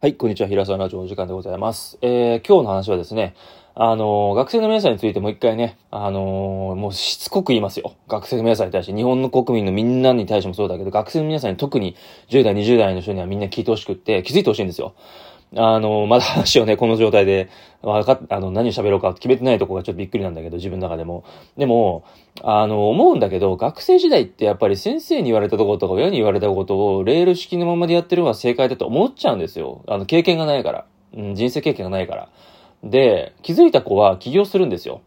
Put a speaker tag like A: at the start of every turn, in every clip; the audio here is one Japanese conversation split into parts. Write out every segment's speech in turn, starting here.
A: はい、こんにちは。平沢ラジオの時間でございます。えー、今日の話はですね、あのー学生の皆さんについてもう一回ね、あのーもうしつこく言いますよ。学生の皆さんに対して、日本の国民のみんなに対してもそうだけど、学生の皆さんに特に10代、20代の人にはみんな聞いてほしくって、気づいてほしいんですよ。あのまだ話をね、この状態で、わか、あの、何を喋ろうか決めてないとこがちょっとびっくりなんだけど、自分の中でも。でも、あの、思うんだけど、学生時代ってやっぱり先生に言われたとことか親に言われたことをレール式のままでやってるのが正解だと思っちゃうんですよ。あの、経験がないから。うん、人生経験がないから。で、気づいた子は起業するんですよ。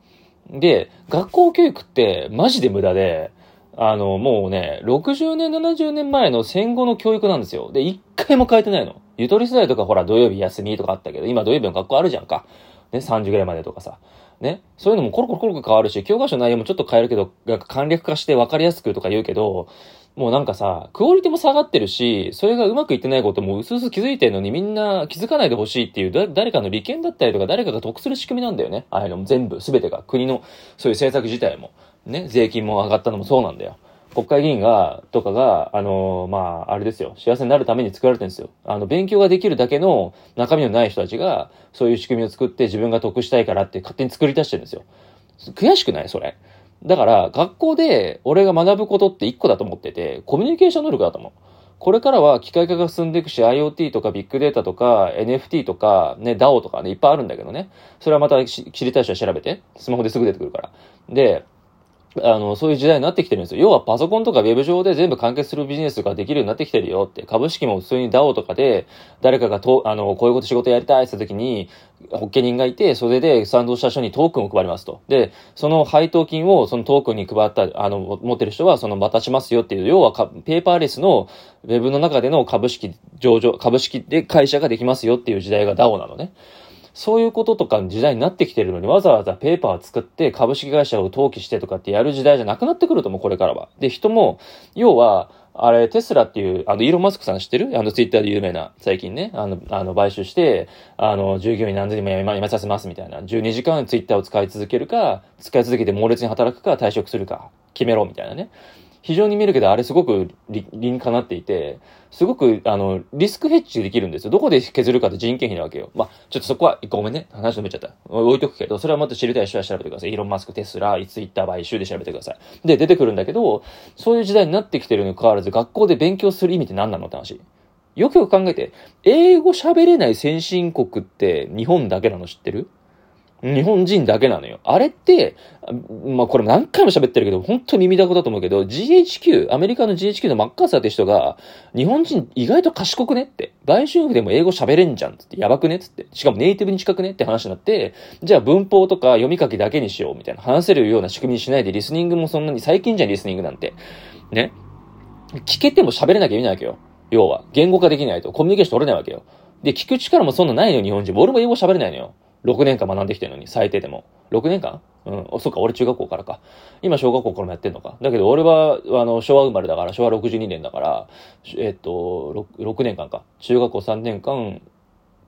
A: で、学校教育ってマジで無駄で、あの、もうね、60年、70年前の戦後の教育なんですよ。で、一回も変えてないの。ゆとり世代とかほら土曜日休みとかあったけど、今土曜日の学校あるじゃんか。ね、3時ぐらいまでとかさ。ね。そういうのもコロコロコロ変わるし、教科書の内容もちょっと変えるけど、簡略化して分かりやすくとか言うけど、もうなんかさ、クオリティも下がってるし、それがうまくいってないこともうすうす気づいてるのにみんな気づかないでほしいっていう、誰かの利権だったりとか誰かが得する仕組みなんだよね。ああいうのも全部、すべてが。国のそういう政策自体も。ね。税金も上がったのもそうなんだよ。国会議員が、とかが、あのまあ、あれですよ。幸せになるために作られてるんですよ。あの、勉強ができるだけの中身のない人たちが、そういう仕組みを作って自分が得したいからって勝手に作り出してるんですよ。悔しくない？それ。だから、学校で俺が学ぶことって一個だと思ってて、コミュニケーション能力だと思う。これからは機械化が進んでいくし、IoT とかビッグデータとか NFT とかね、DAO とかね、いっぱいあるんだけどね。それはまた知りたい人は調べて。スマホですぐ出てくるから。で、あの、そういう時代になってきてるんですよ。要はパソコンとかウェブ上で全部完結するビジネスができるようになってきてるよって。株式も普通に DAO とかで、誰かがと、あの、こういうこと仕事やりたいって時に、保険人がいて、それで賛同した人にトークンを配りますと。で、その配当金をそのトークンに配った、あの、持ってる人はその渡しますよっていう、要はかペーパーレスのウェブの中での株式上場、株式で会社ができますよっていう時代が DAO なのね。そういうこととかの時代になってきてるのに、わざわざペーパーを作って株式会社を登記してとかってやる時代じゃなくなってくると思う、これからは。で、人も、要は、あれ、テスラっていう、あの、イーロン・マスクさん知ってる？あの、ツイッターで有名な、最近ね、あの、あの、買収して、あの、従業員何千人も辞め辞めさせますみたいな。12時間ツイッターを使い続けるか、使い続けて猛烈に働くか、退職するか、決めろみたいなね。非常に見るけど、あれすごく理にかなっていて、すごく、あの、リスクヘッジできるんですよ。どこで削るかって人件費なわけよ。まあ、ちょっとそこは、ごめんね。話止めちゃった。置いとくけど、それはもっと知りたい人は調べてください。イーロン・マスク、テスラ、ツイッター買収で調べてください。で、出てくるんだけど、そういう時代になってきてるにもかかわらず、学校で勉強する意味って何なのって話。よくよく考えて、英語喋れない先進国って日本だけなの知ってる？日本人だけなのよ。あれって、まあこれ何回も喋ってるけど、本当に耳だこだと思うけど、GHQ、アメリカの GHQ のマッカーサーって人が、日本人意外と賢くねって、売春婦でも英語喋れんじゃんっつって、やばくねっつって、しかもネイティブに近くねって話になって、じゃあ文法とか読み書きだけにしようみたいな、話せるような仕組みにしないで、リスニングもそんなに、最近じゃんリスニングなんて。ね。聞けても喋れなきゃいけないわけよ。要は。言語化できないと、コミュニケーション取れないわけよ。で、聞く力もそんなないのよ、日本人。俺も英語喋れないのよ。6年間学んできてるのに、最低でも。6年間うん。そっか、俺中学校からか。今小学校からもやってんのか？だけど俺は、あの、昭和生まれだから、昭和62年だから、えっと、6, 6年間か。中学校3年間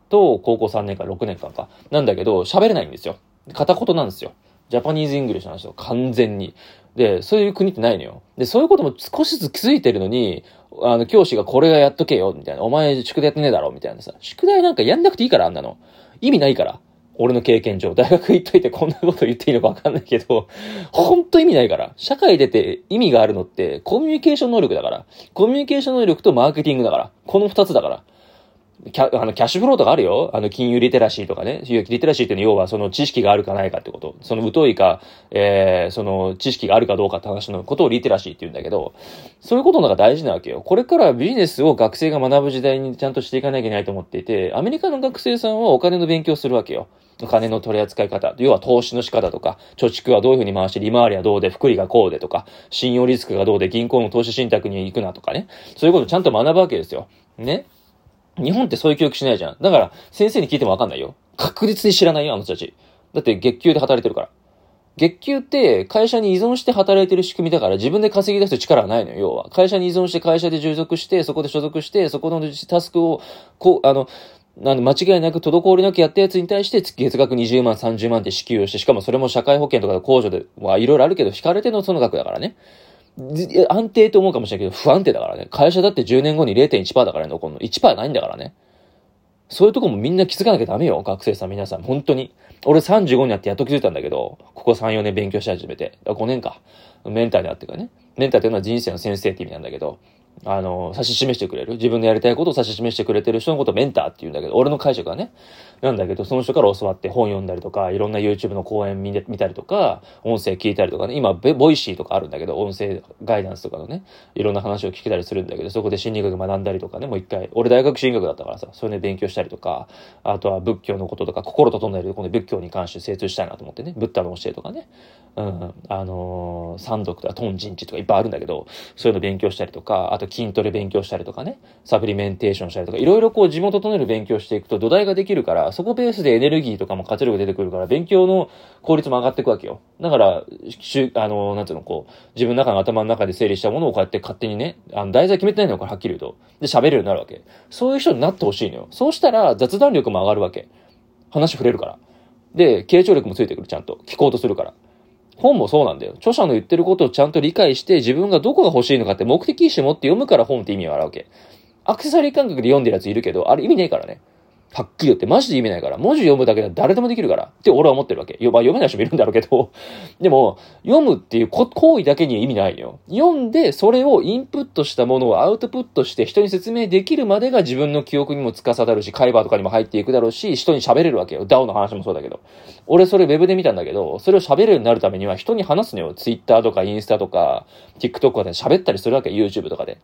A: と高校3年間、6年間か。なんだけど、喋れないんですよ。片言なんですよ。ジャパニーズ・イングリッシュなんですよ。完全に。で、そういう国ってないのよ。で、そういうことも少しずつ気づいてるのに、あの、教師がこれがやっとけよ、みたいな。お前宿題やってねえだろ、みたいなさ。宿題なんかやんなくていいから、あんなの。意味ないから。俺の経験上。大学行っといてこんなこと言っていいのかわかんないけど、ほんと意味ないから。社会出て意味があるのって、コミュニケーション能力だから。コミュニケーション能力とマーケティングだから。この二つだから。キャあのキャッシュフローとかあるよ。あの、金融リテラシーとかね。リテラシーっていうのは要はその知識があるかないかってこと。その疎いか、えー、その知識があるかどうかって話のことをリテラシーって言うんだけど、そういうことのが大事なわけよ。これからビジネスを学生が学ぶ時代にちゃんとしていかなきゃいけないと思っていて、アメリカの学生さんはお金の勉強するわけよ。お金の取り扱い方。要は投資の仕方とか、貯蓄はどういうふうに回して、利回りはどうで、福利がこうでとか、信用リスクがどうで、銀行の投資信託に行くなとかね。そういうことをちゃんと学ぶわけですよ。ね。日本ってそういう教育しないじゃん。だから、先生に聞いてもわかんないよ。確実に知らないよ、あの人たち。だって月給で働いてるから。月給って会社に依存して働いてる仕組みだから自分で稼ぎ出す力はないのよ、要は。会社に依存して会社で従属して、そこで所属して、そこのタスクを、こう、あの、なんで間違いなく滞りなくやったやつに対して月額20万、30万って支給をして、しかもそれも社会保険とかの控除で、まあいろいろあるけど、引かれてのその額だからね。安定と思うかもしれないけど、不安定だからね。会社だって10年後に0.1%だからね、残るの。1%ないんだからね。そういうとこもみんな気づかなきゃダメよ、学生さん皆さん。本当に。俺35になってやっと気づいたんだけど、ここ3、4年勉強し始めて。5年か。メンターであってからね。メンターっていうのは人生の先生って意味なんだけど、あの、指し示してくれる。自分のやりたいことを指し示してくれてる人のことをメンターって言うんだけど、俺の解釈はね。なんだけど、その人から教わって本読んだりとか、いろんな YouTube の講演見たりとか、音声聞いたりとかね。今、 Voicy とかあるんだけど、音声ガイダンスとかのね、いろんな話を聞けたりするんだけど、そこで心理学学んだりとかね、もう一回。俺大学心理学だったからさ、それで勉強したりとか、あとは仏教のこととか、心整える、この仏教に関して精通したいなと思ってね。ブッダの教えとかね。うん、あのー、三読とか、トンジンチとかいっぱいあるんだけど、そういうの勉強したりとか、あと筋トレ勉強したりとかね、サプリメンテーションしたりとか、いろいろこう地元整える勉強していくと土台ができるから、そこベースでエネルギーとかも活力出てくるから、勉強の効率も上がっていくわけよ。だから、あのー、なんていうの、こう、自分の中の頭の中で整理したものをこうやって勝手にね、あの、題材決めてないのよからはっきり言うと。で、喋れるようになるわけ。そういう人になってほしいのよ。そうしたら雑談力も上がるわけ。話触れるから。で、傾聴力もついてくる、ちゃんと。聞こうとするから。本もそうなんだよ。著者の言ってることをちゃんと理解して、自分がどこが欲しいのかって目的意識持って読むから本って意味があるわけ。アクセサリー感覚で読んでるやついるけど、あれ意味ねえからね。はっきり言って、マジで意味ないから。文字読むだけで誰でもできるから。って俺は思ってるわけ。まあ、読めない人もいるんだろうけど。でも、読むっていう行為だけには意味ないよ。読んで、それをインプットしたものをアウトプットして人に説明できるまでが自分の記憶にも司るし、会話とかにも入っていくだろうし、人に喋れるわけよ。DAO の話もそうだけど。俺それウェブで見たんだけど、それを喋れるようになるためには人に話すのよ。Twitter とかインスタとか、TikTok とかで喋ったりするわけ。YouTube とかで。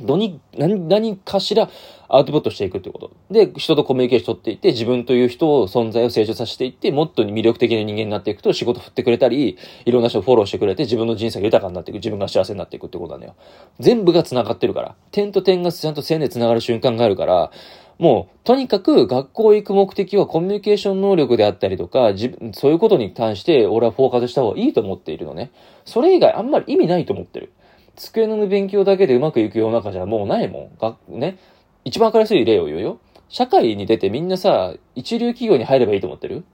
A: 何、何、何かしらアウトプットしていくってこと。で、人とコミュニケーション取っていって、自分という人を、存在を成長させていって、もっと魅力的な人間になっていくと、仕事振ってくれたり、いろんな人をフォローしてくれて、自分の人生が豊かになっていく、自分が幸せになっていくってことなんだよ。全部が繋がってるから。点と点がちゃんと線で繋がる瞬間があるから、もう、とにかく学校行く目的はコミュニケーション能力であったりとか、自分、そういうことに関して俺はフォーカスした方がいいと思っているのね。それ以外あんまり意味ないと思ってる。机の勉強だけでうまくいく世の中じゃもうないもん。がね。一番明るい例を言うよ。社会に出てみんなさ、一流企業に入ればいいと思ってる？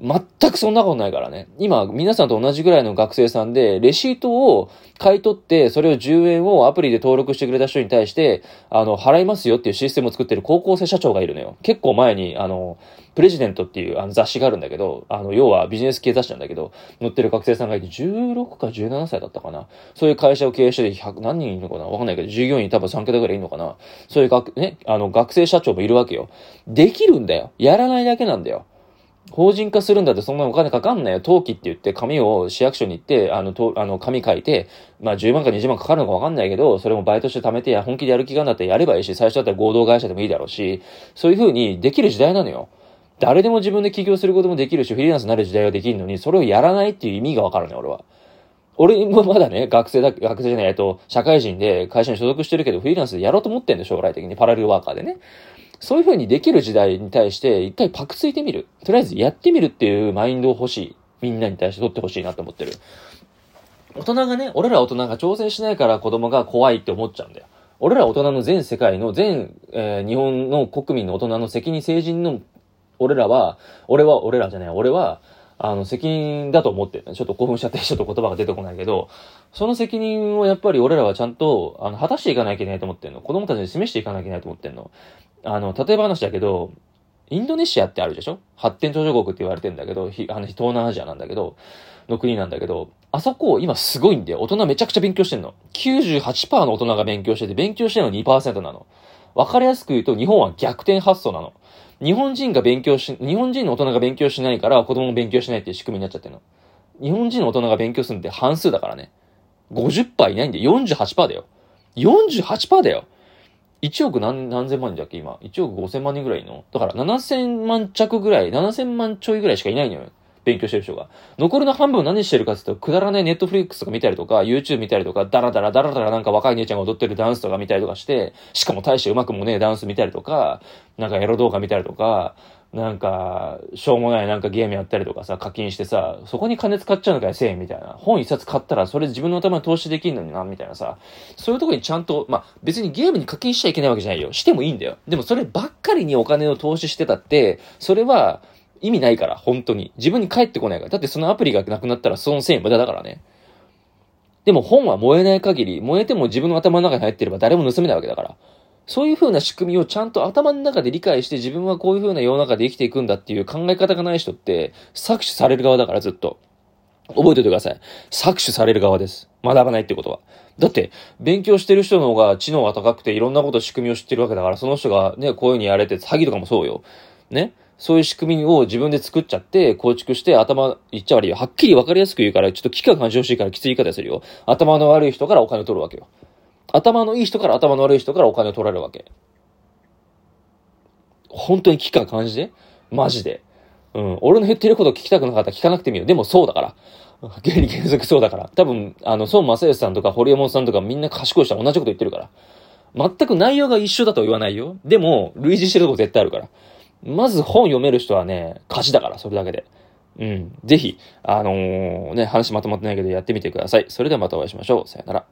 A: 全くそんなことないからね。今、皆さんと同じぐらいの学生さんで、レシートを買い取って、それを10円をアプリで登録してくれた人に対して、あの、払いますよっていうシステムを作ってる高校生社長がいるのよ。結構前に、あの、プレジデントっていうあの雑誌があるんだけど、あの、要はビジネス系雑誌なんだけど、載ってる学生さんがいて、16か17歳だったかな。そういう会社を経営して100、何人いるのかな？わかんないけど、従業員多分3桁ぐらいいるのかな？そういう学、ね、あの、学生社長もいるわけよ。できるんだよ。やらないだけなんだよ。法人化するんだってそんなお金かかんないよ。登記って言って紙を市役所に行って、あの、とあの紙書いて、まあ10万か20万かかるのかわかんないけど、それもバイトして貯めてや、本気でやる気があるんだったらやればいいし、最初だったら合同会社でもいいだろうし、そういう風にできる時代なのよ。誰でも自分で起業することもできるし、フリーランスになる時代ができるのに、それをやらないっていう意味がわかるね、俺は。俺もまだね、学生だ、学生じゃない、えっと、社会人で会社に所属してるけど、フリーランスでやろうと思ってんで、将来的に。パラレルワーカーでね。そういう風にできる時代に対して、一回パクついてみる。とりあえずやってみるっていうマインドを欲しい。みんなに対して取ってほしいなって思ってる。大人がね、俺ら大人が挑戦しないから子供が怖いって思っちゃうんだよ。俺ら大人の全世界の全、えー、日本の国民の大人の責任成人の俺らは、俺は、俺らじゃない、俺は、あの、責任だと思ってる、ちょっと興奮しちゃってちょっと言葉が出てこないけど、その責任をやっぱり俺らはちゃんと、あの、果たしていかなきゃいけないと思ってんの。子供たちに示していかなきゃいけないと思ってんの。あの、例えば話だけど、インドネシアってあるでしょ？発展途上国って言われてんだけど、あの、東南アジアなんだけど、の国なんだけど、あそこ今すごいんだよ。大人めちゃくちゃ勉強してんの。98%の大人が勉強してて、勉強してるの2%なの。わかりやすく言うと、日本は逆転発想なの。日本人が勉強し、日本人の大人が勉強しないから子供も勉強しないっていう仕組みになっちゃってるの。日本人の大人が勉強するんで半数だからね。50%いないんで48%だよ。48%だよ。1億何何千万人だっけ？今。1億5千万人ぐらいの。だから7千万着ぐらい、7千万ちょいぐらいしかいないのよ。勉強してる人が。残りの半分何してるかって言うと、くだらないネットフリックスとか見たりとか、YouTube 見たりとか、ダラダラダラダラなんか若い姉ちゃんが踊ってるダンスとか見たりとかして、しかも大してうまくもねえダンス見たりとか、なんかエロ動画見たりとか、なんか、しょうもないなんかゲームやったりとかさ、課金してさ、そこに金使っちゃうのかよ、1000円みたいな。本一冊買ったらそれ自分の頭に投資できるのにな、みたいなさ。そういうとこにちゃんと、まあ、別にゲームに課金しちゃいけないわけじゃないよ。してもいいんだよ。でもそればっかりにお金を投資してたって、それは、意味ないから、本当に。自分に返ってこないから。だってそのアプリがなくなったらその1000円無駄だからね。でも本は燃えない限り、燃えても自分の頭の中に入ってれば誰も盗めないわけだから。そういう風な仕組みをちゃんと頭の中で理解して自分はこういう風な世の中で生きていくんだっていう考え方がない人って搾取される側だからずっと。覚えておいてください。搾取される側です。学ばないってことは。だって、勉強してる人の方が知能が高くていろんなこと仕組みを知ってるわけだから、その人がね、こういう風にやれて、詐欺とかもそうよ。ね。そういう仕組みを自分で作っちゃって、構築して頭、言っちゃ悪いよ。はっきり分かりやすく言うから、ちょっと危機感感じてほしいからきつい言い方するよ。頭の悪い人からお金を取るわけよ。頭のいい人から頭の悪い人からお金を取られるわけ。本当に危機感感じて？マジで。うん。俺の言ってること聞きたくなかったら聞かなくてもいいよ。でもそうだから。原理原則そうだから。多分、あの、孫正義さんとか堀江門さんとかみんな賢い人は同じこと言ってるから。全く内容が一緒だとは言わないよ。でも、類似してるとこ絶対あるから。まず本読める人はね、勝ちだから、それだけで。うん。ぜひ、あのー、ね、話まとまってないけどやってみてください。それではまたお会いしましょう。さよなら。